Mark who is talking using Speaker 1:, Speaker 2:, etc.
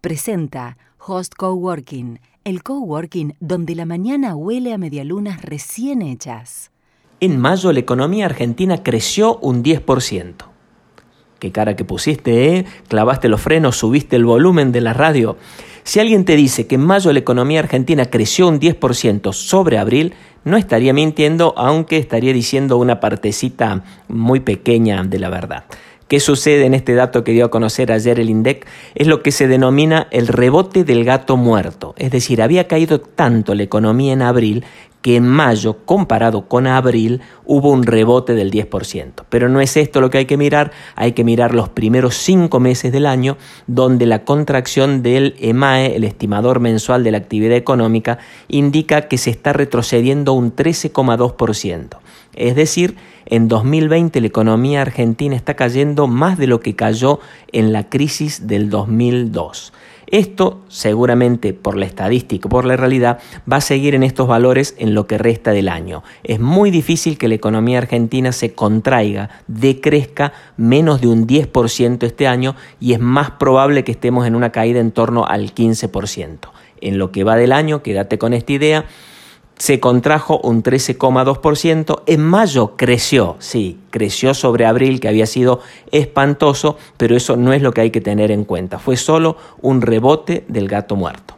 Speaker 1: presenta Host Coworking, el coworking donde la mañana huele a medialunas recién hechas.
Speaker 2: En mayo la economía argentina creció un 10%. Qué cara que pusiste, ¿eh? Clavaste los frenos, subiste el volumen de la radio. Si alguien te dice que en mayo la economía argentina creció un 10% sobre abril, no estaría mintiendo, aunque estaría diciendo una partecita muy pequeña de la verdad. ¿Qué sucede en este dato que dio a conocer ayer el INDEC? Es lo que se denomina el rebote del gato muerto. Es decir, había caído tanto la economía en abril que en mayo, comparado con abril, hubo un rebote del 10%. Pero no es esto lo que hay que mirar, hay que mirar los primeros cinco meses del año, donde la contracción del EMAE, el estimador mensual de la actividad económica, indica que se está retrocediendo un 13,2%. Es decir, en 2020 la economía argentina está cayendo más de lo que cayó en la crisis del 2002. Esto seguramente por la estadística, por la realidad, va a seguir en estos valores en lo que resta del año. Es muy difícil que la economía argentina se contraiga, decrezca menos de un 10% este año y es más probable que estemos en una caída en torno al 15%. En lo que va del año, quédate con esta idea, se contrajo un 13,2%, en mayo creció, sí, creció sobre abril que había sido espantoso, pero eso no es lo que hay que tener en cuenta, fue solo un rebote del gato muerto.